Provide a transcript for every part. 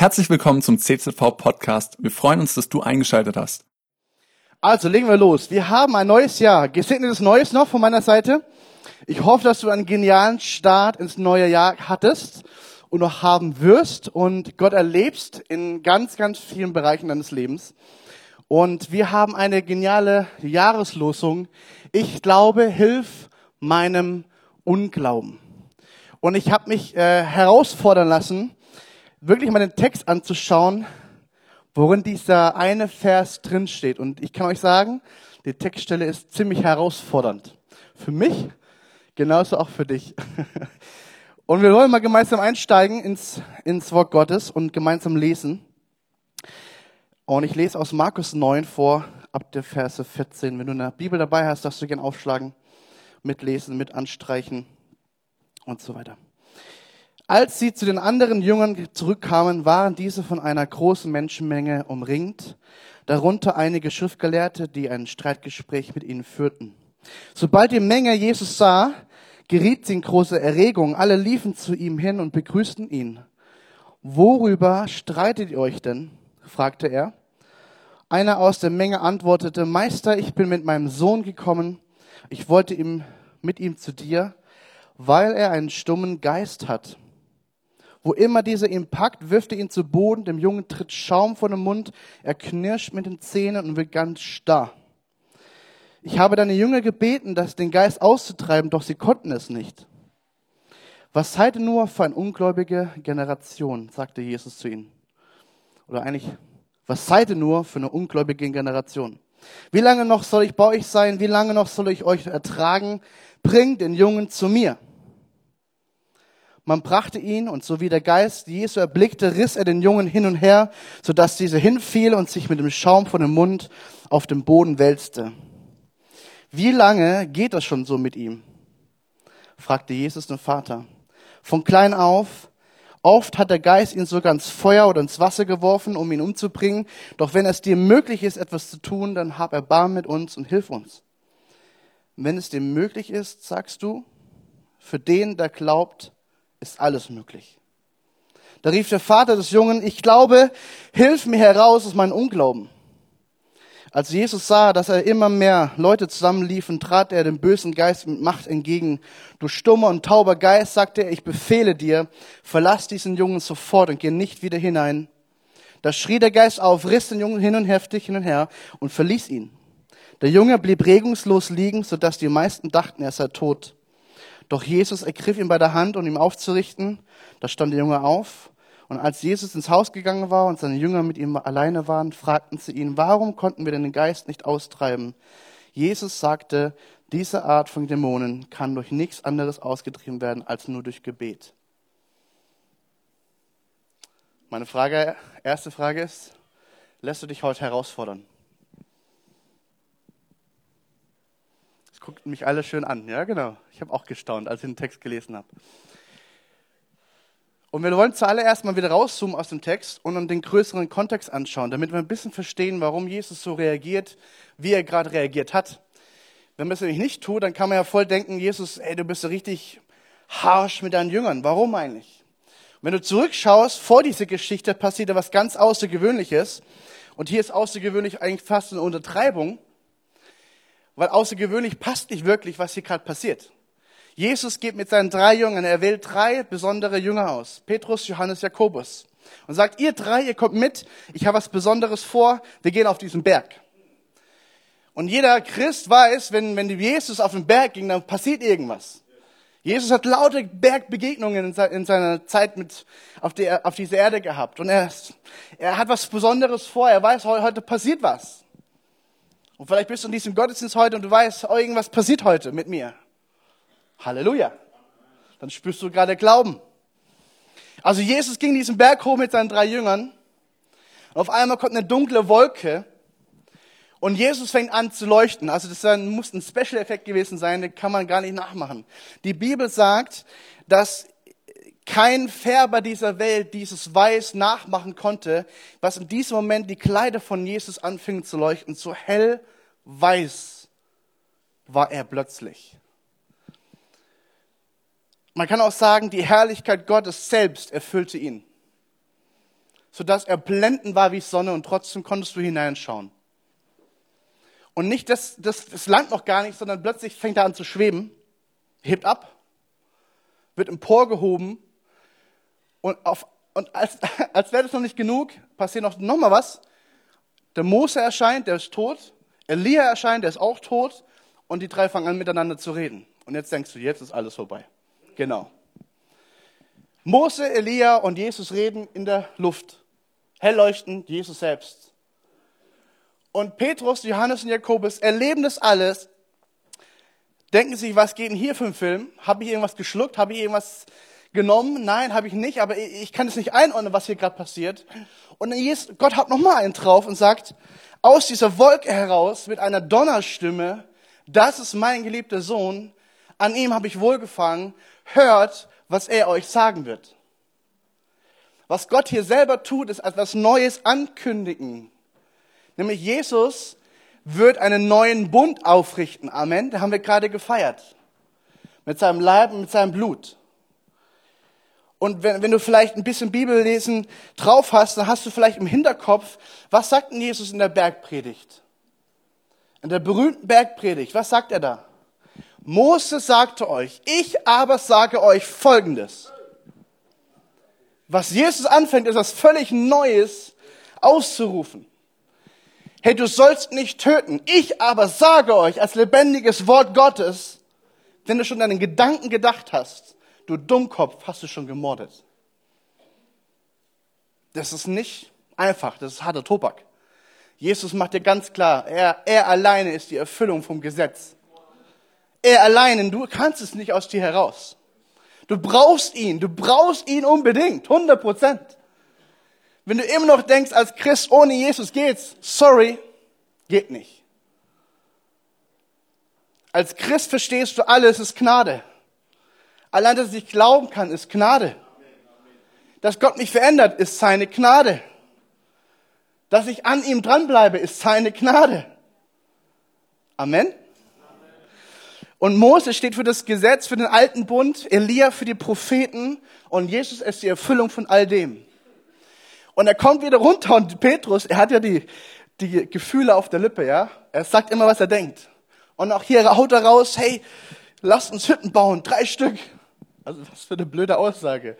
Herzlich willkommen zum CZV Podcast. Wir freuen uns, dass du eingeschaltet hast. Also legen wir los. Wir haben ein neues Jahr. Gesegnetes Neues noch von meiner Seite. Ich hoffe, dass du einen genialen Start ins neue Jahr hattest und noch haben wirst und Gott erlebst in ganz, ganz vielen Bereichen deines Lebens. Und wir haben eine geniale Jahreslosung. Ich glaube, hilf meinem Unglauben. Und ich habe mich äh, herausfordern lassen, wirklich mal den Text anzuschauen, worin dieser eine Vers drin steht. Und ich kann euch sagen, die Textstelle ist ziemlich herausfordernd. Für mich, genauso auch für dich. Und wir wollen mal gemeinsam einsteigen ins, ins Wort Gottes und gemeinsam lesen. Und ich lese aus Markus 9 vor, ab der Verse 14. Wenn du eine Bibel dabei hast, darfst du gerne aufschlagen, mitlesen, mit anstreichen und so weiter. Als sie zu den anderen Jüngern zurückkamen, waren diese von einer großen Menschenmenge umringt, darunter einige Schriftgelehrte, die ein Streitgespräch mit ihnen führten. Sobald die Menge Jesus sah, geriet sie in große Erregung. Alle liefen zu ihm hin und begrüßten ihn. Worüber streitet ihr euch denn? fragte er. Einer aus der Menge antwortete, Meister, ich bin mit meinem Sohn gekommen. Ich wollte ihm, mit ihm zu dir, weil er einen stummen Geist hat. Wo immer dieser ihn packt, wirft er ihn zu Boden, dem Jungen tritt Schaum vor dem Mund, er knirscht mit den Zähnen und wird ganz starr. Ich habe deine Jünger gebeten, das den Geist auszutreiben, doch sie konnten es nicht. Was seid ihr nur für eine ungläubige Generation, sagte Jesus zu ihnen. Oder eigentlich, was seid ihr nur für eine ungläubige Generation? Wie lange noch soll ich bei euch sein? Wie lange noch soll ich euch ertragen? Bringt den Jungen zu mir. Man brachte ihn und so wie der Geist Jesu erblickte, riss er den Jungen hin und her, sodass dieser hinfiel und sich mit dem Schaum von dem Mund auf dem Boden wälzte. Wie lange geht das schon so mit ihm? fragte Jesus den Vater. Von klein auf. Oft hat der Geist ihn sogar ins Feuer oder ins Wasser geworfen, um ihn umzubringen. Doch wenn es dir möglich ist, etwas zu tun, dann hab Erbarmen mit uns und hilf uns. Wenn es dir möglich ist, sagst du, für den, der glaubt, ist alles möglich. Da rief der Vater des Jungen, ich glaube, hilf mir heraus aus meinem Unglauben. Als Jesus sah, dass er immer mehr Leute zusammenliefen, trat er dem bösen Geist mit Macht entgegen. Du stummer und tauber Geist, sagte er, ich befehle dir, verlass diesen Jungen sofort und geh nicht wieder hinein. Da schrie der Geist auf, riss den Jungen hin und heftig hin und her und verließ ihn. Der Junge blieb regungslos liegen, sodass die meisten dachten, er sei tot. Doch Jesus ergriff ihn bei der Hand, um ihn aufzurichten. Da stand der Junge auf. Und als Jesus ins Haus gegangen war und seine Jünger mit ihm alleine waren, fragten sie ihn, warum konnten wir denn den Geist nicht austreiben? Jesus sagte, diese Art von Dämonen kann durch nichts anderes ausgetrieben werden als nur durch Gebet. Meine Frage, erste Frage ist, lässt du dich heute herausfordern? Guckten mich alle schön an. Ja, genau. Ich habe auch gestaunt, als ich den Text gelesen habe. Und wir wollen zuallererst mal wieder rauszoomen aus dem Text und den größeren Kontext anschauen, damit wir ein bisschen verstehen, warum Jesus so reagiert, wie er gerade reagiert hat. Wenn man es nämlich nicht tut, dann kann man ja voll denken, Jesus, ey, du bist so richtig harsh mit deinen Jüngern. Warum eigentlich? Und wenn du zurückschaust, vor dieser Geschichte passiert da was ganz Außergewöhnliches. Und hier ist außergewöhnlich eigentlich fast eine Untertreibung weil außergewöhnlich passt nicht wirklich, was hier gerade passiert. Jesus geht mit seinen drei Jüngern, er wählt drei besondere Jünger aus. Petrus, Johannes, Jakobus. Und sagt, ihr drei, ihr kommt mit, ich habe was Besonderes vor, wir gehen auf diesen Berg. Und jeder Christ weiß, wenn, wenn Jesus auf den Berg ging, dann passiert irgendwas. Jesus hat laute Bergbegegnungen in seiner Zeit mit auf, die, auf dieser Erde gehabt. Und er, er hat was Besonderes vor. Er weiß, heute passiert was. Und vielleicht bist du in diesem Gottesdienst heute und du weißt, oh, irgendwas passiert heute mit mir. Halleluja. Dann spürst du gerade Glauben. Also Jesus ging diesen Berg hoch mit seinen drei Jüngern. Und auf einmal kommt eine dunkle Wolke. Und Jesus fängt an zu leuchten. Also das muss ein Special-Effekt gewesen sein, den kann man gar nicht nachmachen. Die Bibel sagt, dass kein Färber dieser Welt dieses Weiß nachmachen konnte, was in diesem Moment die Kleider von Jesus anfingen zu leuchten. So hell weiß war er plötzlich. Man kann auch sagen, die Herrlichkeit Gottes selbst erfüllte ihn. sodass er blendend war wie Sonne und trotzdem konntest du hineinschauen. Und nicht das, das, das Land noch gar nicht, sondern plötzlich fängt er an zu schweben, hebt ab, wird emporgehoben und, auf, und als, als wäre das noch nicht genug, passiert noch, noch mal was. Der Mose erscheint, der ist tot. Elia erscheint, der ist auch tot. Und die drei fangen an miteinander zu reden. Und jetzt denkst du, jetzt ist alles vorbei. Genau. Mose, Elia und Jesus reden in der Luft. Hell leuchtend, Jesus selbst. Und Petrus, Johannes und Jakobus erleben das alles, denken sich, was geht denn hier für ein Film? Habe ich irgendwas geschluckt? Habe ich irgendwas genommen? Nein, habe ich nicht, aber ich kann es nicht einordnen, was hier gerade passiert. Und Gott hat nochmal einen drauf und sagt, aus dieser Wolke heraus mit einer Donnerstimme, das ist mein geliebter Sohn, an ihm habe ich wohlgefangen, hört, was er euch sagen wird. Was Gott hier selber tut, ist etwas Neues ankündigen. Nämlich Jesus wird einen neuen Bund aufrichten. Amen. Da haben wir gerade gefeiert. Mit seinem Leib und mit seinem Blut. Und wenn, wenn du vielleicht ein bisschen Bibellesen drauf hast, dann hast du vielleicht im Hinterkopf, was sagt denn Jesus in der Bergpredigt? In der berühmten Bergpredigt, was sagt er da? Mose sagte euch, ich aber sage euch Folgendes. Was Jesus anfängt, ist was völlig Neues auszurufen. Hey, du sollst nicht töten. Ich aber sage euch als lebendiges Wort Gottes, wenn du schon deinen Gedanken gedacht hast, du Dummkopf, hast du schon gemordet. Das ist nicht einfach, das ist harter Tobak. Jesus macht dir ganz klar, er, er alleine ist die Erfüllung vom Gesetz. Er alleine, du kannst es nicht aus dir heraus. Du brauchst ihn, du brauchst ihn unbedingt, 100 Prozent. Wenn du immer noch denkst, als Christ ohne Jesus geht's, sorry, geht nicht. Als Christ verstehst du alles, ist Gnade. Allein, dass ich glauben kann, ist Gnade. Dass Gott mich verändert, ist seine Gnade. Dass ich an ihm dranbleibe, ist seine Gnade. Amen. Und Mose steht für das Gesetz, für den alten Bund, Elia für die Propheten und Jesus ist die Erfüllung von all dem. Und er kommt wieder runter und Petrus, er hat ja die, die Gefühle auf der Lippe, ja. Er sagt immer, was er denkt. Und auch hier haut er raus, hey, lasst uns Hütten bauen, drei Stück. Also was für eine blöde Aussage.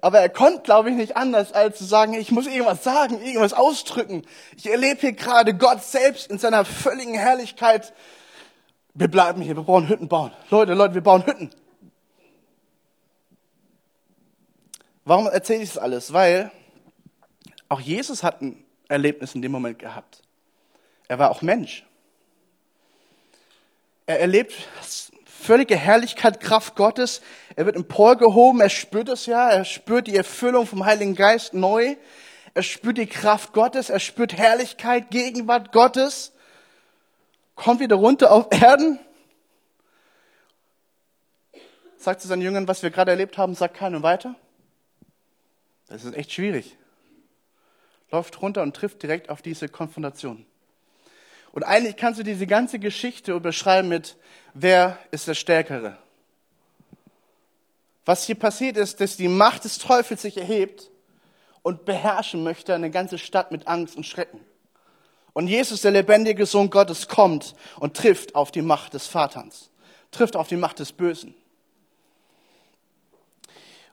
Aber er konnte, glaube ich, nicht anders, als zu sagen, ich muss irgendwas sagen, irgendwas ausdrücken. Ich erlebe hier gerade Gott selbst in seiner völligen Herrlichkeit. Wir bleiben hier, wir brauchen Hütten bauen. Leute, Leute, wir bauen Hütten. Warum erzähle ich das alles? Weil auch Jesus hat ein Erlebnis in dem Moment gehabt. Er war auch Mensch. Er erlebt völlige Herrlichkeit, Kraft Gottes. Er wird emporgehoben, er spürt es ja, er spürt die Erfüllung vom Heiligen Geist neu. Er spürt die Kraft Gottes, er spürt Herrlichkeit, Gegenwart Gottes. Kommt wieder runter auf Erden. Sagt zu seinen Jüngern, was wir gerade erlebt haben, sagt keinem weiter. Das ist echt schwierig. Läuft runter und trifft direkt auf diese Konfrontation. Und eigentlich kannst du diese ganze Geschichte überschreiben mit, wer ist der Stärkere? Was hier passiert ist, dass die Macht des Teufels sich erhebt und beherrschen möchte eine ganze Stadt mit Angst und Schrecken. Und Jesus, der lebendige Sohn Gottes, kommt und trifft auf die Macht des Vaters, trifft auf die Macht des Bösen.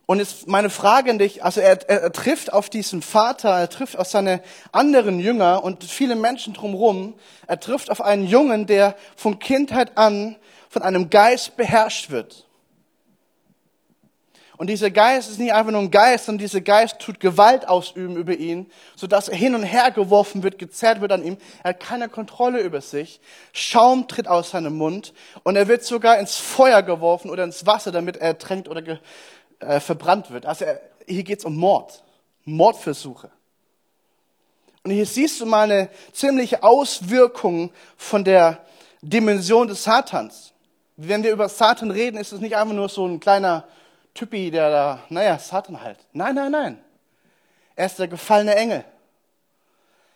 Und jetzt meine Frage an dich, also er, er, er trifft auf diesen Vater, er trifft auf seine anderen Jünger und viele Menschen drumherum. Er trifft auf einen Jungen, der von Kindheit an von einem Geist beherrscht wird. Und dieser Geist ist nicht einfach nur ein Geist, sondern dieser Geist tut Gewalt ausüben über ihn, sodass er hin und her geworfen wird, gezerrt wird an ihm. Er hat keine Kontrolle über sich. Schaum tritt aus seinem Mund und er wird sogar ins Feuer geworfen oder ins Wasser, damit er ertränkt oder äh, verbrannt wird. Also er, hier geht es um Mord, Mordversuche. Und hier siehst du mal eine ziemliche Auswirkung von der Dimension des Satans. Wenn wir über Satan reden, ist es nicht einfach nur so ein kleiner Typi, der da, naja, Satan halt. Nein, nein, nein. Er ist der gefallene Engel.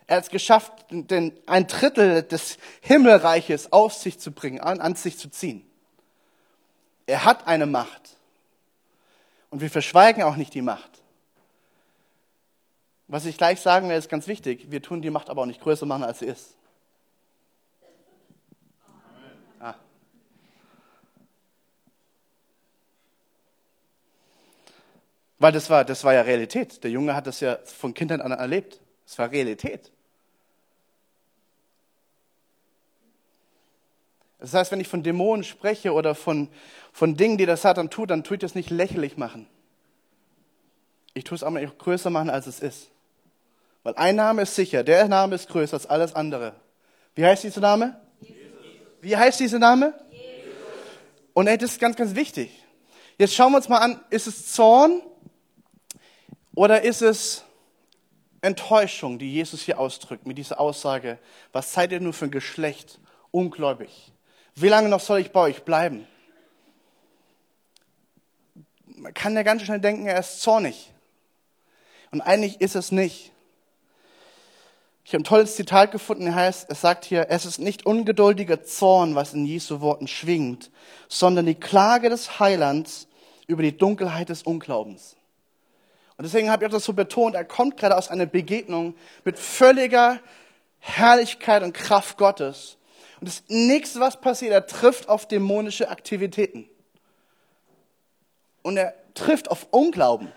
Er hat es geschafft, den, ein Drittel des Himmelreiches auf sich zu bringen, an, an sich zu ziehen. Er hat eine Macht. Und wir verschweigen auch nicht die Macht. Was ich gleich sagen werde, ist ganz wichtig. Wir tun die Macht aber auch nicht größer machen, als sie ist. Ah. Weil das war, das war ja Realität. Der Junge hat das ja von Kindheit an erlebt. Das war Realität. Das heißt, wenn ich von Dämonen spreche oder von, von Dingen, die der Satan tut, dann tue ich das nicht lächerlich machen. Ich tue es aber nicht größer machen, als es ist. Weil ein Name ist sicher, der Name ist größer als alles andere. Wie heißt dieser Name? Jesus. Wie heißt dieser Name? Jesus. Und ey, das ist ganz, ganz wichtig. Jetzt schauen wir uns mal an, ist es Zorn oder ist es Enttäuschung, die Jesus hier ausdrückt mit dieser Aussage, was seid ihr nur für ein Geschlecht? Ungläubig. Wie lange noch soll ich bei euch bleiben? Man kann ja ganz schnell denken, er ist zornig. Und eigentlich ist es nicht. Ich habe ein tolles Zitat gefunden, er heißt, es sagt hier, es ist nicht ungeduldiger Zorn, was in Jesu Worten schwingt, sondern die Klage des Heilands über die Dunkelheit des Unglaubens. Und deswegen habe ich auch das so betont, er kommt gerade aus einer Begegnung mit völliger Herrlichkeit und Kraft Gottes. Und das nächste, was passiert, er trifft auf dämonische Aktivitäten. Und er trifft auf Unglauben.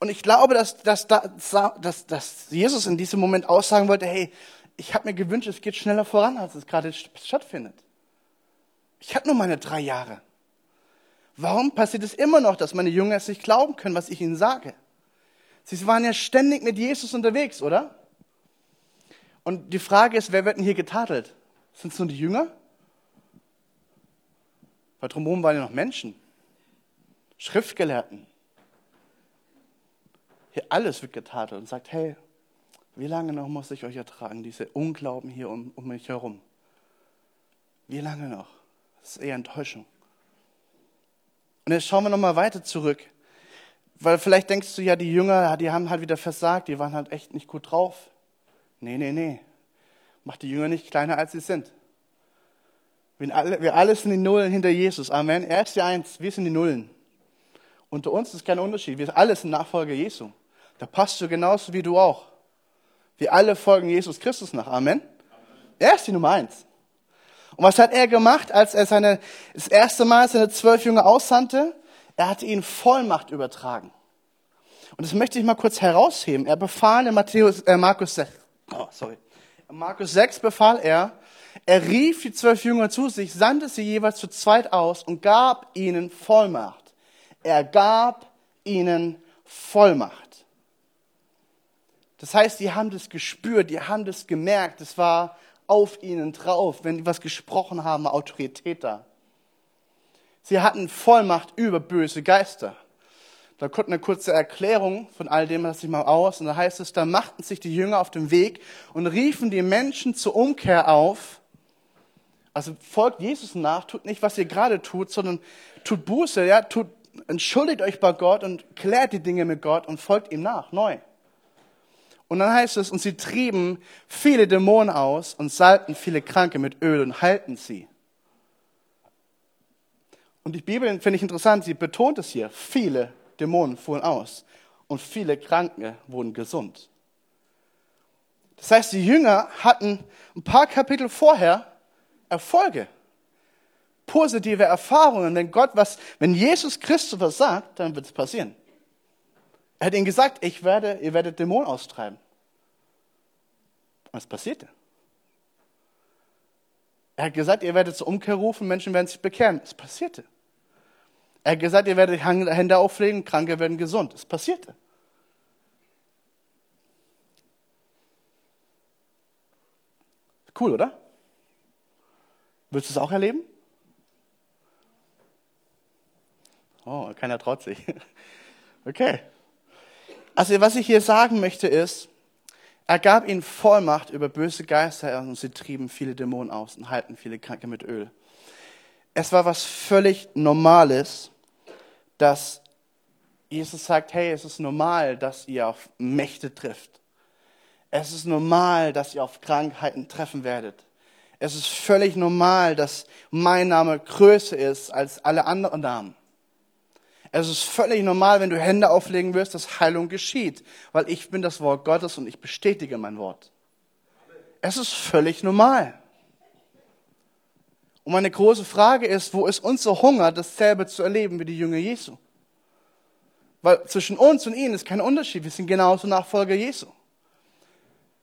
Und ich glaube, dass, dass, dass, dass Jesus in diesem Moment aussagen wollte, hey, ich habe mir gewünscht, es geht schneller voran, als es gerade stattfindet. Ich habe nur meine drei Jahre. Warum passiert es immer noch, dass meine Jünger es nicht glauben können, was ich ihnen sage? Sie waren ja ständig mit Jesus unterwegs, oder? Und die Frage ist, wer wird denn hier getadelt? Sind es nur die Jünger? Weil drumherum waren ja noch Menschen, Schriftgelehrten. Hier alles wird getadelt und sagt, hey, wie lange noch muss ich euch ertragen, diese Unglauben hier um, um mich herum? Wie lange noch? Das ist eher Enttäuschung. Und jetzt schauen wir nochmal weiter zurück. Weil vielleicht denkst du ja, die Jünger, die haben halt wieder versagt, die waren halt echt nicht gut drauf. Nee, nee, nee. Mach die Jünger nicht kleiner, als sie sind. Wir alle, wir alle sind die Nullen hinter Jesus. Amen. Er ist die Eins, wir sind die Nullen. Unter uns ist kein Unterschied. Wir alle sind Nachfolger Jesu. Da passt du genauso wie du auch. Wir alle folgen Jesus Christus nach. Amen. Er ist die Nummer eins. Und was hat er gemacht, als er seine, das erste Mal seine zwölf Jünger aussandte? Er hatte ihnen Vollmacht übertragen. Und das möchte ich mal kurz herausheben. Er befahl in Matthäus, äh, Markus 6, oh, sorry. Markus 6 befahl er, er rief die zwölf Jünger zu sich, sandte sie jeweils zu zweit aus und gab ihnen Vollmacht. Er gab ihnen Vollmacht. Das heißt, die haben das gespürt, die haben das gemerkt, es war auf ihnen drauf, wenn die was gesprochen haben, Autorität da. Sie hatten Vollmacht über böse Geister. Da kommt eine kurze Erklärung von all dem, lasse ich mal aus. Und da heißt es, da machten sich die Jünger auf den Weg und riefen die Menschen zur Umkehr auf. Also folgt Jesus nach, tut nicht, was ihr gerade tut, sondern tut Buße, ja, tut, entschuldigt euch bei Gott und klärt die Dinge mit Gott und folgt ihm nach, neu. Und dann heißt es, und sie trieben viele Dämonen aus und salbten viele Kranke mit Öl und heilten sie. Und die Bibel finde ich interessant, sie betont es hier, viele Dämonen fuhren aus und viele Kranke wurden gesund. Das heißt, die Jünger hatten ein paar Kapitel vorher Erfolge, positive Erfahrungen. Wenn Gott was, wenn Jesus Christus was sagt, dann wird es passieren. Er hat ihnen gesagt, ich werde, ihr werdet Dämonen austreiben. Es passierte. Er hat gesagt, ihr werdet zur Umkehr rufen, Menschen werden sich bekehren. Es passierte. Er hat gesagt, ihr werdet Hände auflegen, Kranke werden gesund. Es passierte. Cool, oder? Willst du es auch erleben? Oh, keiner traut sich. Okay. Also was ich hier sagen möchte ist, er gab ihnen Vollmacht über böse Geister und sie trieben viele Dämonen aus und halten viele Kranke mit Öl. Es war was völlig Normales, dass Jesus sagt, hey, es ist normal, dass ihr auf Mächte trifft. Es ist normal, dass ihr auf Krankheiten treffen werdet. Es ist völlig normal, dass mein Name größer ist als alle anderen Namen. Es ist völlig normal, wenn du Hände auflegen wirst, dass Heilung geschieht, weil ich bin das Wort Gottes und ich bestätige mein Wort. Es ist völlig normal. Und meine große Frage ist, wo ist unser Hunger, dasselbe zu erleben wie die Jünger Jesu? Weil zwischen uns und ihnen ist kein Unterschied. Wir sind genauso Nachfolger Jesu.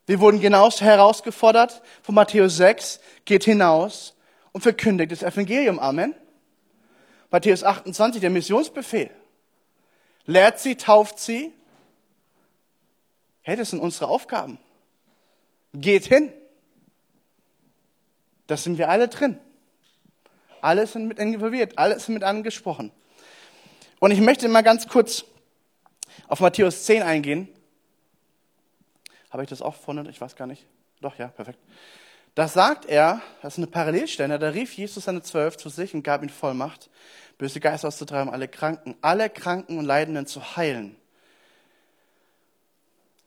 Wir wurden genauso herausgefordert von Matthäus 6, geht hinaus und verkündigt das Evangelium. Amen. Matthäus 28, der Missionsbefehl. Lehrt sie, tauft sie. Hey, das sind unsere Aufgaben. Geht hin. Das sind wir alle drin. Alle sind mit involviert, alle sind mit angesprochen. Und ich möchte mal ganz kurz auf Matthäus 10 eingehen. Habe ich das auch vorne? Ich weiß gar nicht. Doch, ja, perfekt. Da sagt er, das ist eine Parallelstelle, da rief Jesus seine Zwölf zu sich und gab ihnen Vollmacht, böse Geister auszutreiben, alle Kranken, alle Kranken und Leidenden zu heilen.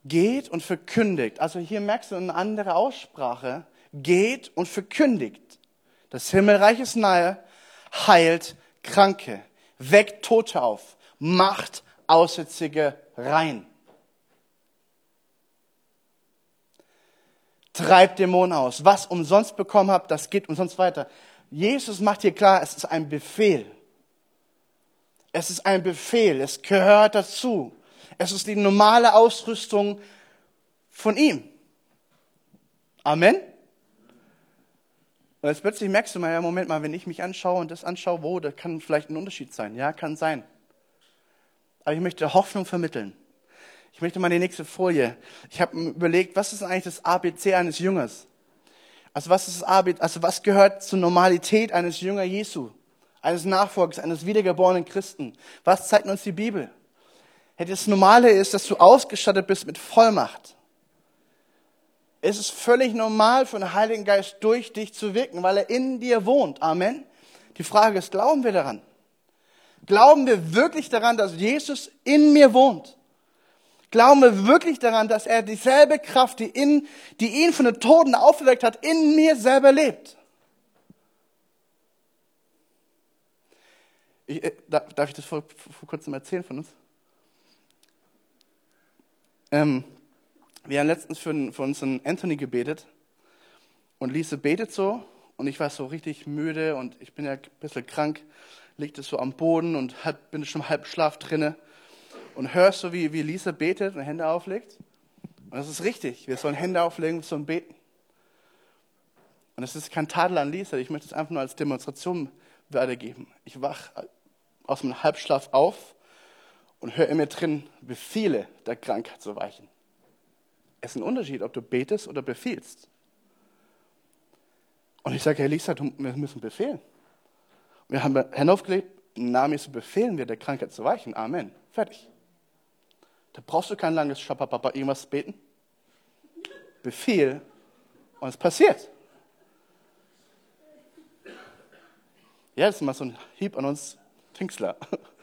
Geht und verkündigt. Also hier merkst du eine andere Aussprache. Geht und verkündigt. Das Himmelreich ist nahe, heilt Kranke, weckt Tote auf, macht Aussätzige rein. Treibt Dämonen aus. Was umsonst bekommen habt, das geht umsonst weiter. Jesus macht hier klar, es ist ein Befehl. Es ist ein Befehl, es gehört dazu. Es ist die normale Ausrüstung von ihm. Amen. Und jetzt plötzlich merkst du mal, ja, Moment mal, wenn ich mich anschaue und das anschaue, wo, da kann vielleicht ein Unterschied sein. Ja, kann sein. Aber ich möchte Hoffnung vermitteln. Ich möchte mal die nächste Folie. Ich habe überlegt, was ist eigentlich das ABC eines Jüngers? Also was ist das ABC, also was gehört zur Normalität eines Jünger Jesu? Eines Nachfolgers, eines wiedergeborenen Christen? Was zeigt uns die Bibel? Das Normale ist, dass du ausgestattet bist mit Vollmacht. Es ist völlig normal den Heiligen Geist durch dich zu wirken, weil er in dir wohnt. Amen. Die Frage ist, glauben wir daran? Glauben wir wirklich daran, dass Jesus in mir wohnt? Glauben wir wirklich daran, dass er dieselbe Kraft, die, in, die ihn von den Toten auferweckt hat, in mir selber lebt? Ich, äh, darf ich das vor, vor kurzem erzählen von uns? Ähm, wir haben letztens für, für unseren Anthony gebetet und Lise betet so und ich war so richtig müde und ich bin ja ein bisschen krank, liegte so am Boden und halb, bin schon halb Schlaf drinne und hörst so, wie, wie Lisa betet und Hände auflegt. Und das ist richtig, wir sollen Hände auflegen, wir sollen beten. Und es ist kein Tadel an Lisa, ich möchte es einfach nur als Demonstration weitergeben. Ich wach aus meinem Halbschlaf auf und höre in mir drin Befehle der Krankheit zu weichen. Es ist ein Unterschied, ob du betest oder befiehlst. Und ich sage, Herr Lisa, wir müssen befehlen. Wir haben Hände aufgelegt, im Namen Jesu befehlen wir, der Krankheit zu weichen. Amen. Fertig. Da brauchst du kein langes Schapapapa irgendwas beten. Befehl und es passiert. Ja, das ist mal so ein Hieb an uns Pfingstler.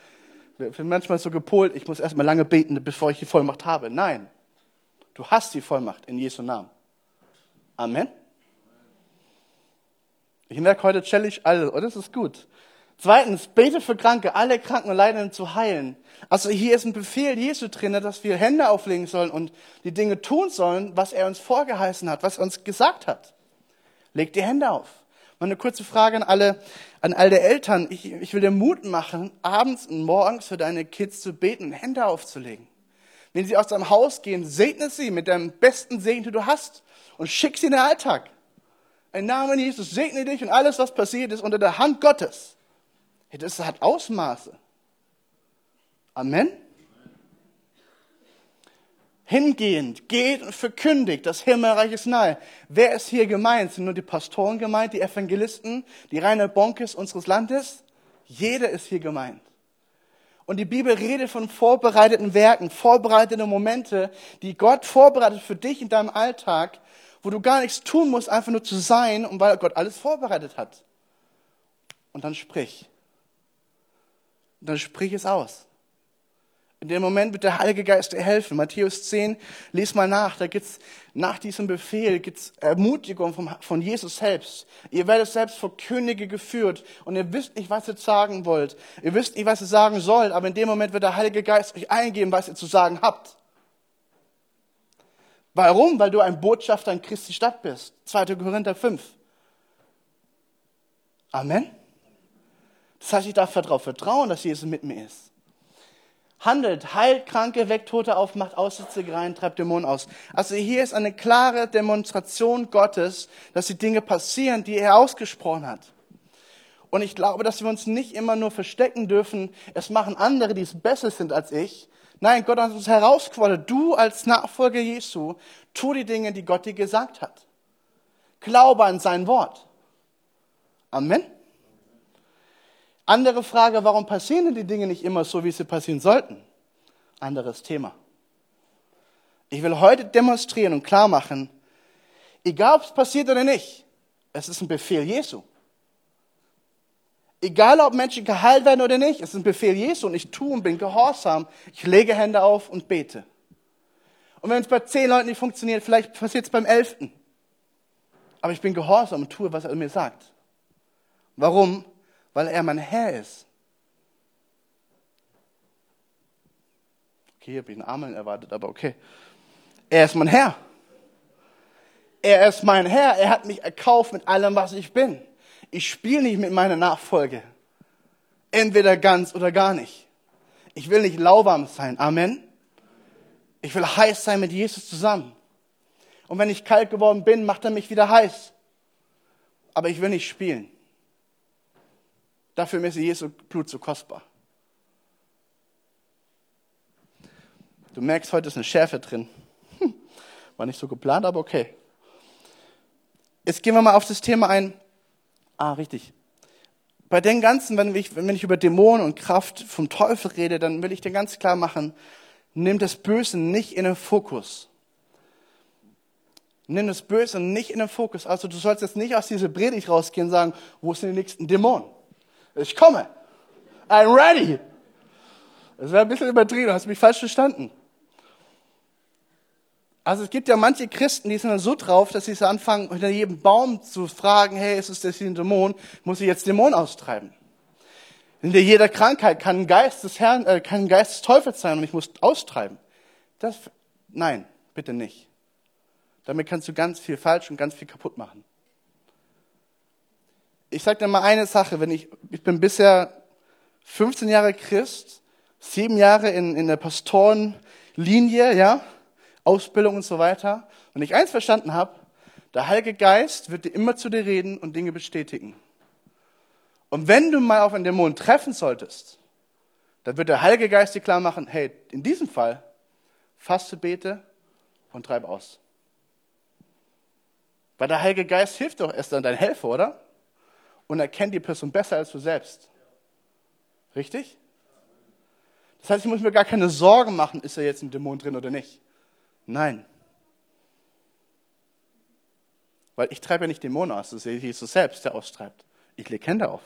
Wir sind manchmal so gepolt, ich muss erstmal lange beten, bevor ich die Vollmacht habe. Nein. Du hast die Vollmacht in Jesu Namen. Amen. Ich merke heute challenge alle, und das ist gut. Zweitens, bete für Kranke, alle Kranken und Leidenden zu heilen. Also hier ist ein Befehl Jesu drin, dass wir Hände auflegen sollen und die Dinge tun sollen, was er uns vorgeheißen hat, was er uns gesagt hat. Leg die Hände auf. Mal eine kurze Frage an alle, an alle Eltern. Ich, ich will dir Mut machen, abends und morgens für deine Kids zu beten, Hände aufzulegen. Wenn sie aus deinem Haus gehen, segne sie mit deinem besten Segen, den du hast und schick sie in den Alltag. Im Namen Jesus segne dich und alles, was passiert, ist unter der Hand Gottes. Das hat Ausmaße. Amen. Hingehend, geht und verkündigt, das Himmelreich ist nahe. Wer ist hier gemeint? Sind nur die Pastoren gemeint, die Evangelisten, die reine Bonkes unseres Landes? Jeder ist hier gemeint. Und die Bibel redet von vorbereiteten Werken, vorbereitete Momente, die Gott vorbereitet für dich in deinem Alltag, wo du gar nichts tun musst, einfach nur zu sein und weil Gott alles vorbereitet hat. Und dann sprich. Und dann sprich es aus. In dem Moment wird der Heilige Geist dir helfen. Matthäus 10, lies mal nach, da gibt's nach diesem Befehl gibt's Ermutigung vom, von Jesus selbst. Ihr werdet selbst vor Könige geführt und ihr wisst nicht, was ihr sagen wollt. Ihr wisst nicht, was ihr sagen sollt, aber in dem Moment wird der Heilige Geist euch eingeben, was ihr zu sagen habt. Warum? Weil du ein Botschafter in Christi Stadt bist. 2. Korinther 5. Amen. Das heißt, ich darf darauf vertrauen, dass Jesus mit mir ist handelt, heilt Kranke, weckt Tote auf, macht Aussätzige rein, treibt Dämonen aus. Also hier ist eine klare Demonstration Gottes, dass die Dinge passieren, die er ausgesprochen hat. Und ich glaube, dass wir uns nicht immer nur verstecken dürfen, es machen andere, die es besser sind als ich. Nein, Gott hat uns herausgefordert, du als Nachfolger Jesu, tu die Dinge, die Gott dir gesagt hat. Glaube an sein Wort. Amen. Andere Frage, warum passieren denn die Dinge nicht immer so, wie sie passieren sollten? Anderes Thema. Ich will heute demonstrieren und klar machen, egal ob es passiert oder nicht, es ist ein Befehl Jesu. Egal ob Menschen geheilt werden oder nicht, es ist ein Befehl Jesu und ich tue und bin gehorsam. Ich lege Hände auf und bete. Und wenn es bei zehn Leuten nicht funktioniert, vielleicht passiert es beim elften. Aber ich bin gehorsam und tue, was er mir sagt. Warum? Weil er mein Herr ist. Okay, hier habe ich einen Amen erwartet, aber okay. Er ist mein Herr. Er ist mein Herr. Er hat mich erkauft mit allem, was ich bin. Ich spiele nicht mit meiner Nachfolge. Entweder ganz oder gar nicht. Ich will nicht lauwarm sein. Amen. Ich will heiß sein mit Jesus zusammen. Und wenn ich kalt geworden bin, macht er mich wieder heiß. Aber ich will nicht spielen. Dafür ist Jesu Blut so kostbar. Du merkst, heute ist eine Schärfe drin. Hm, war nicht so geplant, aber okay. Jetzt gehen wir mal auf das Thema ein. Ah, richtig. Bei den ganzen, wenn ich, wenn ich über Dämonen und Kraft vom Teufel rede, dann will ich dir ganz klar machen, nimm das Böse nicht in den Fokus. Nimm das Böse nicht in den Fokus. Also du sollst jetzt nicht aus dieser Predigt rausgehen und sagen, wo sind die nächsten Dämonen? Ich komme. I'm ready. Das wäre ein bisschen übertrieben, hast mich falsch verstanden. Also es gibt ja manche Christen, die sind dann so drauf, dass sie so anfangen, hinter jedem Baum zu fragen, hey, ist es das hier ein Dämon? Muss ich jetzt Dämon austreiben? Hinter jeder Krankheit kann ein Geist des Herrn, äh, kann ein Geist des Teufels sein und ich muss austreiben. Das, nein, bitte nicht. Damit kannst du ganz viel falsch und ganz viel kaputt machen ich sage dir mal eine Sache, wenn ich, ich bin bisher 15 Jahre Christ, sieben Jahre in, in der Pastorenlinie, ja, Ausbildung und so weiter. Wenn ich eins verstanden habe, der Heilige Geist wird dir immer zu dir reden und Dinge bestätigen. Und wenn du mal auf einen Dämon treffen solltest, dann wird der Heilige Geist dir klar machen, hey, in diesem Fall, faste, bete und treib aus. Weil der Heilige Geist hilft doch erst dann dein Helfer, oder? Und erkennt die Person besser als du selbst. Richtig? Das heißt, ich muss mir gar keine Sorgen machen, ist da jetzt ein Dämon drin oder nicht. Nein. Weil ich treibe ja nicht Dämonen aus, das ist Jesus selbst, der austreibt. Ich lege Hände auf.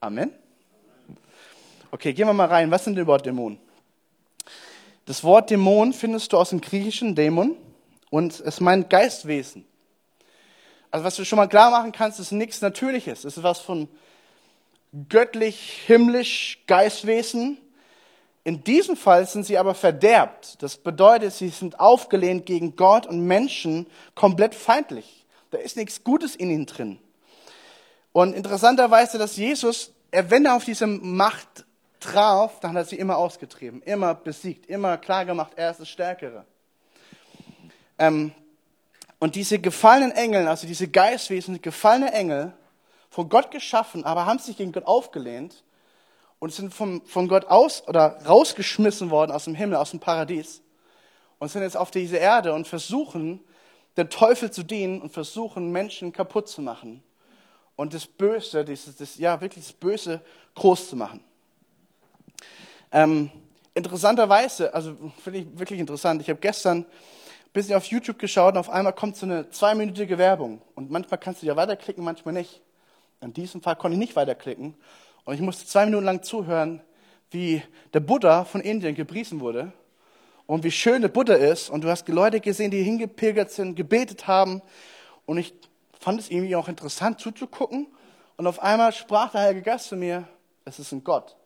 Amen. Okay, gehen wir mal rein. Was sind denn überhaupt Dämonen? Das Wort Dämon findest du aus dem griechischen Dämon und es meint Geistwesen. Also was du schon mal klar machen kannst, ist nichts Natürliches. Es ist was von göttlich, himmlisch, Geistwesen. In diesem Fall sind sie aber verderbt. Das bedeutet, sie sind aufgelehnt gegen Gott und Menschen, komplett feindlich. Da ist nichts Gutes in ihnen drin. Und interessanterweise, dass Jesus, er, wenn er auf diese Macht traf, dann hat er sie immer ausgetrieben, immer besiegt, immer klargemacht, er ist das Stärkere. Ähm, und diese gefallenen Engel, also diese Geistwesen, gefallene Engel, von Gott geschaffen, aber haben sich gegen Gott aufgelehnt und sind vom, von Gott aus oder rausgeschmissen worden aus dem Himmel, aus dem Paradies und sind jetzt auf diese Erde und versuchen, den Teufel zu dienen und versuchen, Menschen kaputt zu machen und das Böse, dieses, das, ja, wirklich das Böse groß zu machen. Ähm, interessanterweise, also finde ich wirklich interessant, ich habe gestern bisschen auf YouTube geschaut und auf einmal kommt so eine zweiminütige Werbung. Und manchmal kannst du ja weiterklicken, manchmal nicht. In diesem Fall konnte ich nicht weiterklicken. Und ich musste zwei Minuten lang zuhören, wie der Buddha von Indien gepriesen wurde und wie schön der Buddha ist. Und du hast Leute gesehen, die hingepilgert sind, gebetet haben. Und ich fand es irgendwie auch interessant zuzugucken. Und auf einmal sprach der Heilige Geist zu mir, es ist ein Gott,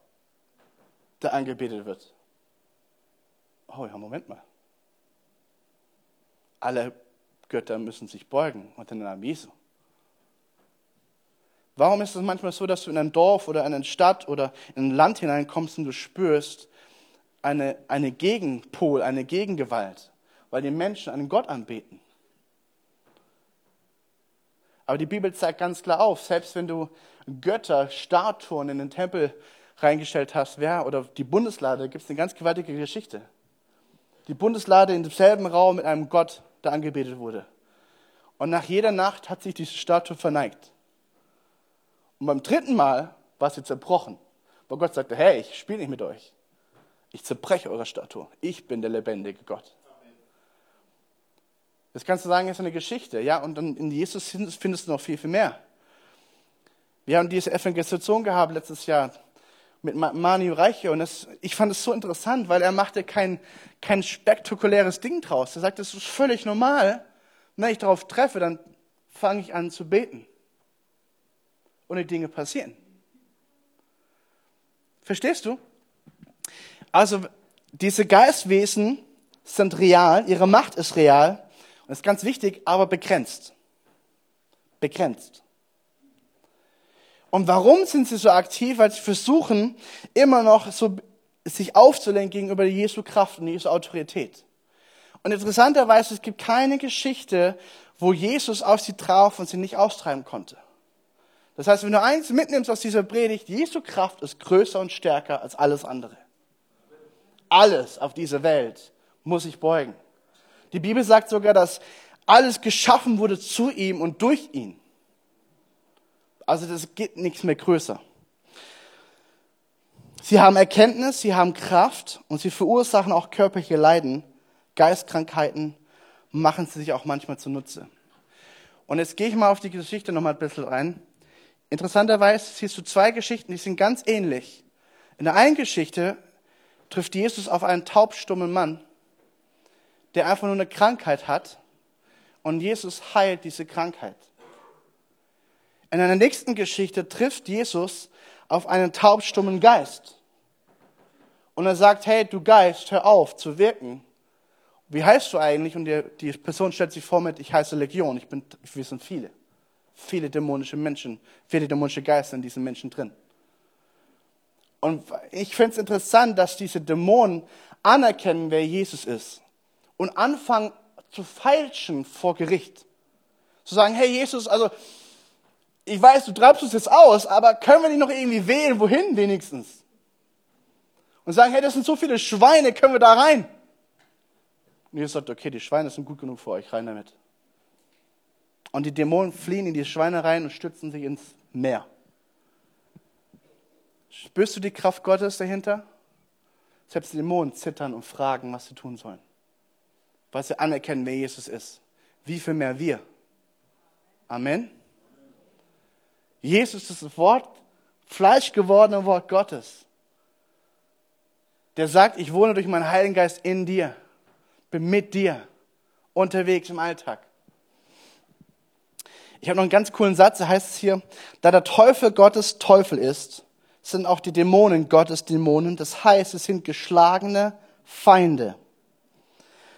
der angebetet wird. Oh ja, Moment mal. Alle Götter müssen sich beugen unter den Namen Jesu. Warum ist es manchmal so, dass du in ein Dorf oder in eine Stadt oder in ein Land hineinkommst und du spürst eine, eine Gegenpol, eine Gegengewalt, weil die Menschen einen Gott anbeten? Aber die Bibel zeigt ganz klar auf, selbst wenn du Götter, Statuen in den Tempel reingestellt hast, wer, oder die Bundeslade, gibt es eine ganz gewaltige Geschichte. Die Bundeslade in demselben Raum mit einem Gott, der angebetet wurde. Und nach jeder Nacht hat sich diese Statue verneigt. Und beim dritten Mal war sie zerbrochen, weil Gott sagte, hey, ich spiele nicht mit euch. Ich zerbreche eure Statue. Ich bin der lebendige Gott. Das kannst du sagen, ist eine Geschichte. Ja, und in Jesus findest du noch viel, viel mehr. Wir haben diese Evangelisation gehabt letztes Jahr mit Manu Reiche und das, ich fand es so interessant, weil er machte kein, kein spektakuläres Ding draus. Er sagte, es ist völlig normal. Wenn ich darauf treffe, dann fange ich an zu beten und die Dinge passieren. Verstehst du? Also diese Geistwesen sind real, ihre Macht ist real und das ist ganz wichtig, aber begrenzt. Begrenzt. Und warum sind sie so aktiv? Weil sie versuchen, immer noch so sich aufzulenken gegenüber Jesu Kraft und Jesu Autorität. Und interessanterweise, es gibt keine Geschichte, wo Jesus auf sie traf und sie nicht austreiben konnte. Das heißt, wenn du eins mitnimmst aus dieser Predigt, Jesu Kraft ist größer und stärker als alles andere. Alles auf dieser Welt muss sich beugen. Die Bibel sagt sogar, dass alles geschaffen wurde zu ihm und durch ihn. Also das geht nichts mehr größer. Sie haben Erkenntnis, sie haben Kraft und sie verursachen auch körperliche Leiden, Geistkrankheiten, machen sie sich auch manchmal zunutze. Und jetzt gehe ich mal auf die Geschichte nochmal ein bisschen rein. Interessanterweise siehst du zwei Geschichten, die sind ganz ähnlich. In der einen Geschichte trifft Jesus auf einen taubstummen Mann, der einfach nur eine Krankheit hat und Jesus heilt diese Krankheit. In einer nächsten Geschichte trifft Jesus auf einen taubstummen Geist. Und er sagt, hey, du Geist, hör auf zu wirken. Wie heißt du eigentlich? Und die, die Person stellt sich vor mit, ich heiße Legion, ich bin, wir sind viele viele dämonische Menschen, viele dämonische Geister in diesen Menschen drin. Und ich finde es interessant, dass diese Dämonen anerkennen, wer Jesus ist und anfangen zu feilschen vor Gericht. Zu sagen, hey Jesus, also ich weiß, du treibst uns jetzt aus, aber können wir nicht noch irgendwie wählen, wohin wenigstens? Und sagen, hey, das sind so viele Schweine, können wir da rein? Und Jesus sagt, okay, die Schweine sind gut genug für euch, rein damit. Und die Dämonen fliehen in die Schweine rein und stürzen sich ins Meer. Spürst du die Kraft Gottes dahinter? Selbst die Dämonen zittern und fragen, was sie tun sollen. Weil sie anerkennen, wer Jesus ist. Wie viel mehr wir. Amen. Jesus ist das Wort, Fleisch gewordene Wort Gottes. Der sagt, ich wohne durch meinen Heiligen Geist in dir, bin mit dir, unterwegs im Alltag. Ich habe noch einen ganz coolen Satz, da heißt es hier, da der Teufel Gottes Teufel ist, sind auch die Dämonen Gottes Dämonen. Das heißt, es sind geschlagene Feinde.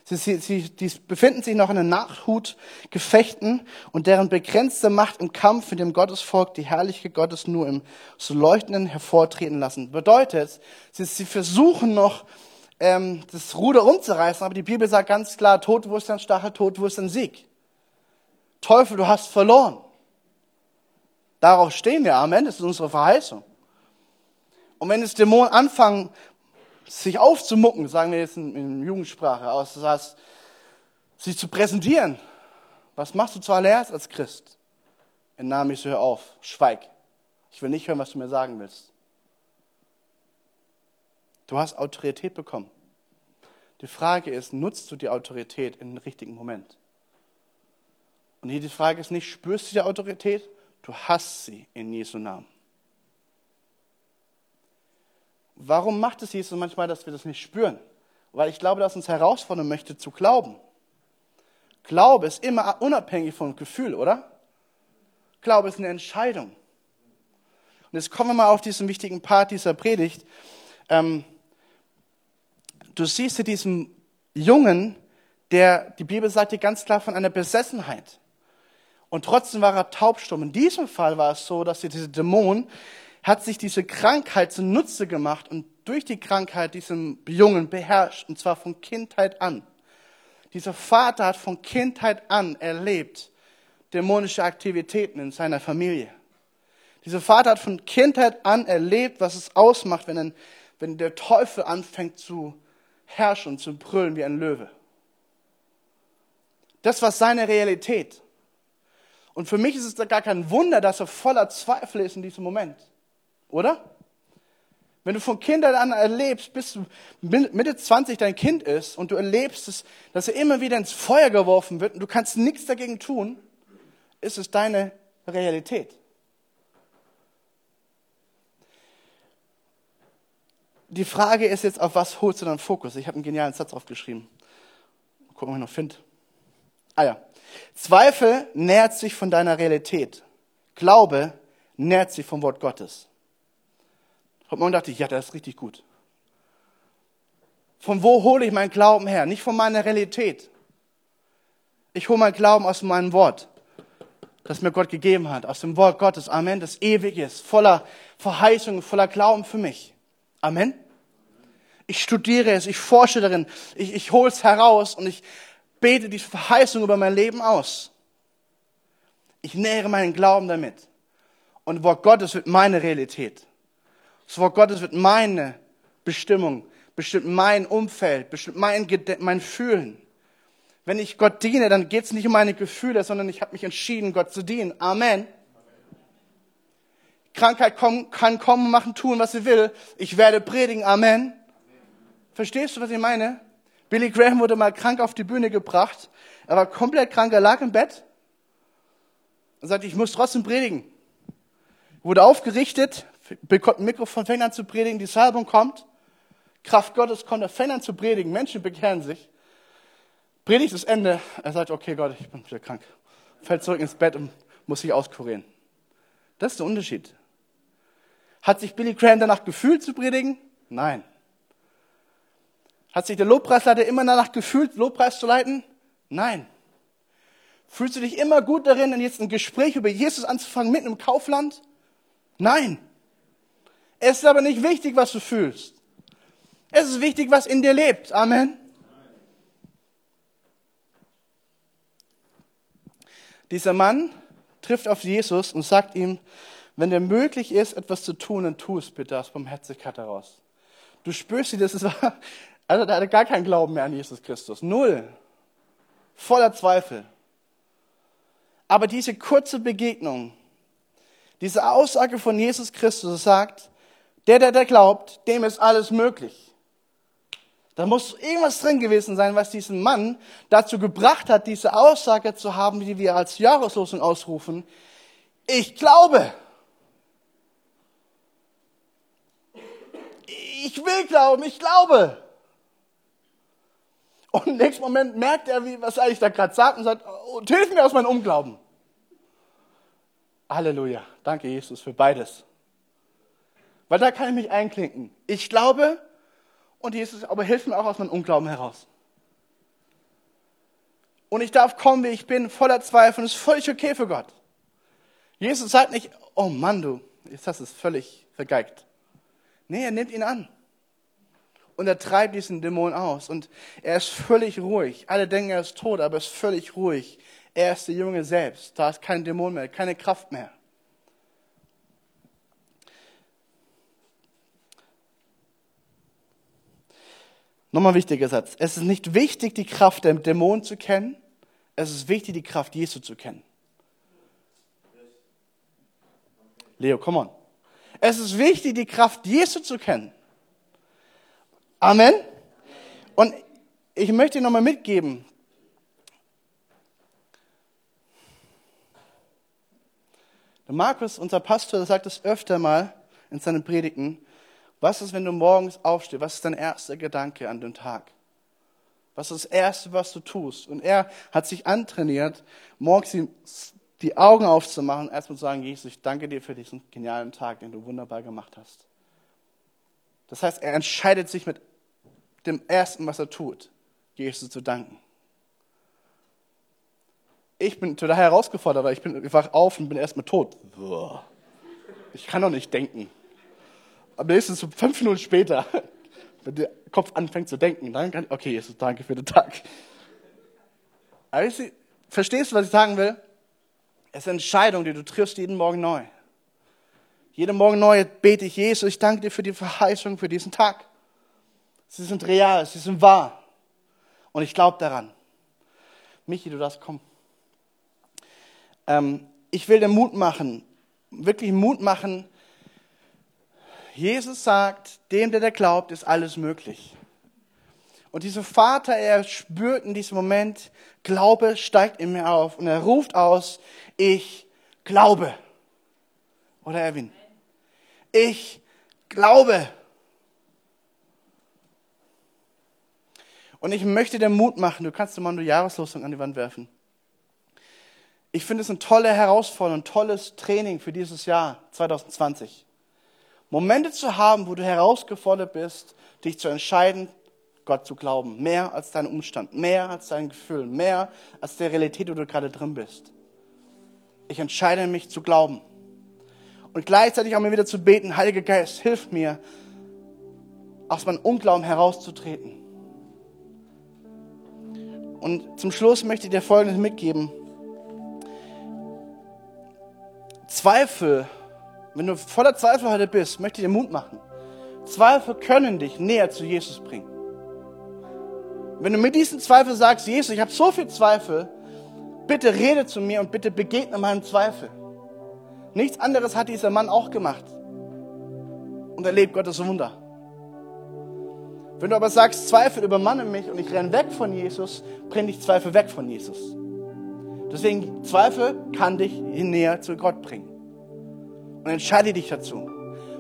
Sie, sie, sie die befinden sich noch in den Nachhutgefechten und deren begrenzte Macht im Kampf mit dem Gottesvolk die Herrliche Gottes nur im so leuchtenden hervortreten lassen. Bedeutet, sie, sie versuchen noch ähm, das Ruder umzureißen, aber die Bibel sagt ganz klar, Tod, wo ist dein Stachel, Tod, wo ist dein Sieg? Teufel, du hast verloren. Darauf stehen wir. Amen. Das ist unsere Verheißung. Und wenn es Dämonen anfangen, sich aufzumucken, sagen wir jetzt in, in Jugendsprache aus, das heißt, sich zu präsentieren, was machst du zuallererst als Christ? Im Namen Jesu hör auf, schweig. Ich will nicht hören, was du mir sagen willst. Du hast Autorität bekommen. Die Frage ist, nutzt du die Autorität im richtigen Moment? Und hier die Frage ist nicht, spürst du die Autorität? Du hast sie in Jesu Namen. Warum macht es Jesus manchmal, dass wir das nicht spüren? Weil ich glaube, dass uns herausfordern möchte zu glauben. Glaube ist immer unabhängig vom Gefühl, oder? Glaube ist eine Entscheidung. Und jetzt kommen wir mal auf diesen wichtigen Part dieser Predigt. Ähm, du siehst hier diesen Jungen, der, die Bibel sagt hier ganz klar von einer Besessenheit. Und trotzdem war er taubstumm. In diesem Fall war es so, dass dieser Dämon hat sich diese Krankheit zunutze gemacht und durch die Krankheit diesen Jungen beherrscht, und zwar von Kindheit an. Dieser Vater hat von Kindheit an erlebt dämonische Aktivitäten in seiner Familie. Dieser Vater hat von Kindheit an erlebt, was es ausmacht, wenn, ein, wenn der Teufel anfängt zu herrschen und zu brüllen wie ein Löwe. Das war seine Realität. Und für mich ist es gar kein Wunder, dass er voller Zweifel ist in diesem Moment. Oder? Wenn du von Kindern an erlebst, bis Mitte 20 dein Kind ist und du erlebst, es, dass er immer wieder ins Feuer geworfen wird und du kannst nichts dagegen tun, ist es deine Realität. Die Frage ist jetzt, auf was holst du deinen Fokus? Ich habe einen genialen Satz aufgeschrieben. Gucken, ob ich noch finde. Ah ja. Zweifel nährt sich von deiner Realität. Glaube nährt sich vom Wort Gottes. Und man dachte ich, ja, das ist richtig gut. Von wo hole ich meinen Glauben her? Nicht von meiner Realität. Ich hole meinen Glauben aus meinem Wort, das mir Gott gegeben hat, aus dem Wort Gottes. Amen, das ewig ist, voller Verheißungen, voller Glauben für mich. Amen. Ich studiere es, ich forsche darin, ich, ich hole es heraus und ich bete die Verheißung über mein Leben aus. Ich nähere meinen Glauben damit. Und Wort Gottes wird meine Realität. Das Wort Gottes wird meine Bestimmung, bestimmt mein Umfeld, bestimmt mein, mein Fühlen. Wenn ich Gott diene, dann geht es nicht um meine Gefühle, sondern ich habe mich entschieden, Gott zu dienen. Amen. Krankheit kann kommen, machen, tun, was sie will. Ich werde predigen. Amen. Verstehst du, was ich meine? Billy Graham wurde mal krank auf die Bühne gebracht. Er war komplett krank, er lag im Bett und sagte, ich muss trotzdem predigen. Wurde aufgerichtet, bekommt ein Mikrofon, fängt an zu predigen, die Salbung kommt, Kraft Gottes kommt, er fängt an zu predigen, Menschen bekehren sich. Predigt das Ende, er sagt, okay Gott, ich bin wieder krank. Fällt zurück ins Bett und muss sich auskurieren. Das ist der Unterschied. Hat sich Billy Graham danach gefühlt zu predigen? Nein. Hat sich der Lobpreisleiter immer danach gefühlt, Lobpreis zu leiten? Nein. Fühlst du dich immer gut darin, jetzt ein Gespräch über Jesus anzufangen mitten im Kaufland? Nein. Es ist aber nicht wichtig, was du fühlst. Es ist wichtig, was in dir lebt. Amen. Dieser Mann trifft auf Jesus und sagt ihm, wenn dir möglich ist, etwas zu tun, dann tu es bitte aus Barmherzigkeit heraus. Du spürst, das war, also der hatte gar keinen Glauben mehr an Jesus Christus. Null. Voller Zweifel. Aber diese kurze Begegnung, diese Aussage von Jesus Christus sagt, der, der, der glaubt, dem ist alles möglich. Da muss irgendwas drin gewesen sein, was diesen Mann dazu gebracht hat, diese Aussage zu haben, die wir als Jahreslosung ausrufen. Ich glaube. Ich will glauben, ich glaube. Und im nächsten Moment merkt er, wie, was eigentlich da gerade sagt und sagt, und hilf mir aus meinem Unglauben. Halleluja. Danke, Jesus, für beides. Weil da kann ich mich einklinken. Ich glaube und Jesus, aber hilf mir auch aus meinem Unglauben heraus. Und ich darf kommen, wie ich bin, voller Zweifel und es ist völlig okay für Gott. Jesus sagt nicht, oh Mann, du, jetzt hast du es völlig vergeigt. Nee, er nimmt ihn an und er treibt diesen Dämon aus. Und er ist völlig ruhig. Alle denken, er ist tot, aber er ist völlig ruhig. Er ist der Junge selbst. Da ist kein Dämon mehr, keine Kraft mehr. Nochmal ein wichtiger Satz. Es ist nicht wichtig, die Kraft der Dämonen zu kennen. Es ist wichtig, die Kraft Jesu zu kennen. Leo, come on. Es ist wichtig, die Kraft Jesu zu kennen. Amen. Und ich möchte nochmal mitgeben, Markus, unser Pastor, sagt es öfter mal in seinen Predigten. Was ist, wenn du morgens aufstehst? Was ist dein erster Gedanke an den Tag? Was ist das Erste, was du tust? Und er hat sich antrainiert, morgens die Augen aufzumachen und erstmal zu sagen, Jesus, ich danke dir für diesen genialen Tag, den du wunderbar gemacht hast. Das heißt, er entscheidet sich mit dem Ersten, was er tut, Jesus zu danken. Ich bin total herausgefordert, weil ich, bin, ich wach auf und bin erstmal tot. Ich kann doch nicht denken. Aber nächstens so fünf Minuten später, wenn der Kopf anfängt zu denken, dann kann okay, Jesus, danke für den Tag. Aber ich, verstehst du, was ich sagen will? Es ist eine Entscheidung, die du triffst jeden Morgen neu. Jeden Morgen neu bete ich, Jesus, ich danke dir für die Verheißung für diesen Tag. Sie sind real, sie sind wahr. Und ich glaube daran. Michi, du darfst kommen. Ähm, ich will dir Mut machen, wirklich Mut machen. Jesus sagt, dem, der, der glaubt, ist alles möglich. Und dieser Vater, er spürt in diesem Moment, Glaube steigt in mir auf und er ruft aus, ich glaube. Oder Erwin? Ich glaube. Und ich möchte dir Mut machen, du kannst dir mal eine Jahreslosung an die Wand werfen. Ich finde es eine tolle Herausforderung, ein tolles Training für dieses Jahr 2020. Momente zu haben, wo du herausgefordert bist, dich zu entscheiden, Gott zu glauben. Mehr als dein Umstand, mehr als dein Gefühl, mehr als der Realität, wo du gerade drin bist. Ich entscheide mich zu glauben. Und gleichzeitig auch mir wieder zu beten, Heiliger Geist, hilf mir, aus meinem Unglauben herauszutreten. Und zum Schluss möchte ich dir Folgendes mitgeben. Zweifel, wenn du voller Zweifel heute bist, möchte ich dir Mut machen. Zweifel können dich näher zu Jesus bringen. Wenn du mit diesen Zweifel sagst, Jesus, ich habe so viel Zweifel, bitte rede zu mir und bitte begegne meinem Zweifel. Nichts anderes hat dieser Mann auch gemacht. Und erlebt Gottes Wunder. Wenn du aber sagst, Zweifel übermannen mich und ich renne weg von Jesus, bring dich Zweifel weg von Jesus. Deswegen, Zweifel kann dich näher zu Gott bringen. Und entscheide dich dazu,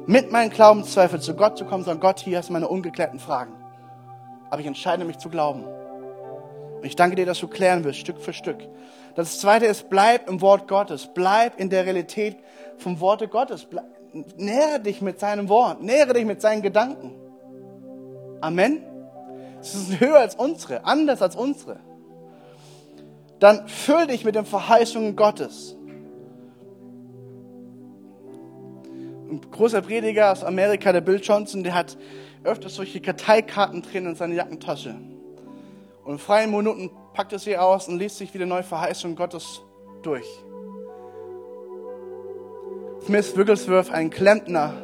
mit meinen Glaubenszweifeln zu Gott zu kommen, sagen, Gott, hier hast meine ungeklärten Fragen. Aber ich entscheide mich zu glauben. Und ich danke dir, dass du klären wirst, Stück für Stück. Das zweite ist, bleib im Wort Gottes. Bleib in der Realität vom Worte Gottes. Bleib, nähere dich mit seinem Wort. Nähere dich mit seinen Gedanken. Amen. Es ist höher als unsere, anders als unsere. Dann füll dich mit den Verheißungen Gottes. Ein großer Prediger aus Amerika, der Bill Johnson, der hat öfters solche Karteikarten drin in seiner Jackentasche. Und in freien Minuten packt er sie aus und liest sich wieder neue Verheißungen Gottes durch. Smith Wigglesworth, ein Klempner,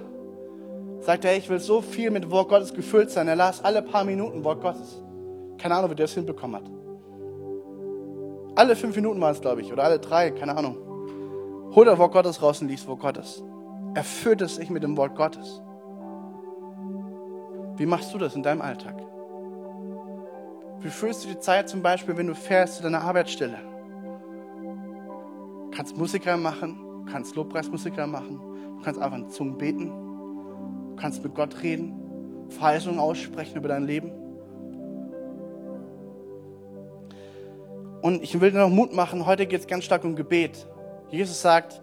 sagt er, ich will so viel mit Wort Gottes gefüllt sein. Er las alle paar Minuten Wort Gottes. Keine Ahnung, wie der es hinbekommen hat. Alle fünf Minuten war es, glaube ich, oder alle drei, keine Ahnung. Holt er Wort Gottes raus und liest Wort Gottes. Erfüllt es sich mit dem Wort Gottes. Wie machst du das in deinem Alltag? Wie fühlst du die Zeit zum Beispiel, wenn du fährst zu deiner Arbeitsstelle? Du kannst Musik machen, du kannst Lobpreismusik machen, du kannst einfach in Zungen beten, du kannst mit Gott reden, Verheißungen aussprechen über dein Leben. Und ich will dir noch Mut machen, heute geht es ganz stark um Gebet. Jesus sagt,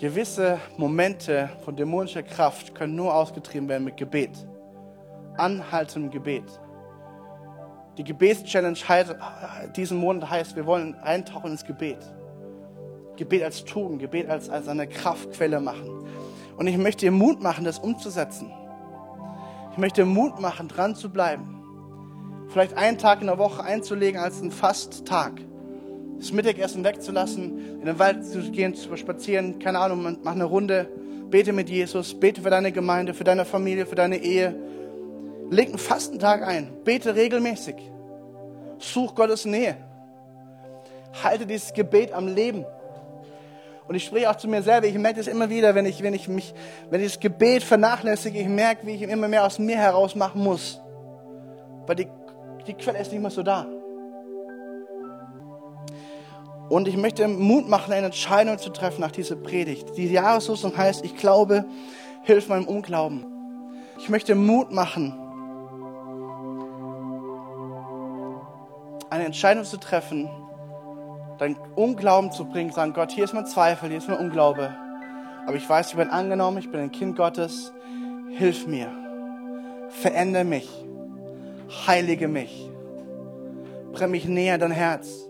gewisse Momente von dämonischer Kraft können nur ausgetrieben werden mit Gebet. Anhaltendem Gebet. Die Gebetschallenge diesen Monat heißt, wir wollen eintauchen ins Gebet. Gebet als Tugend, Gebet als, als eine Kraftquelle machen. Und ich möchte dir Mut machen, das umzusetzen. Ich möchte Mut machen, dran zu bleiben. Vielleicht einen Tag in der Woche einzulegen als einen Fasttag. Das Mittagessen wegzulassen, in den Wald zu gehen, zu spazieren, keine Ahnung, mach eine Runde, bete mit Jesus, bete für deine Gemeinde, für deine Familie, für deine Ehe, Leg einen Fastentag ein. Bete regelmäßig. Such Gottes Nähe. Halte dieses Gebet am Leben. Und ich spreche auch zu mir selber. Ich merke das immer wieder, wenn ich, wenn ich mich, wenn ich das Gebet vernachlässige, ich merke, wie ich immer mehr aus mir heraus machen muss. Weil die, die Quelle ist nicht mehr so da. Und ich möchte Mut machen, eine Entscheidung zu treffen nach dieser Predigt. Die Jahreslosung heißt, ich glaube, hilf meinem Unglauben. Ich möchte Mut machen, eine Entscheidung zu treffen, dein Unglauben zu bringen, sagen, Gott, hier ist mein Zweifel, hier ist mein Unglaube. Aber ich weiß, ich bin angenommen, ich bin ein Kind Gottes. Hilf mir. Verändere mich. Heilige mich. Bring mich näher dein Herz.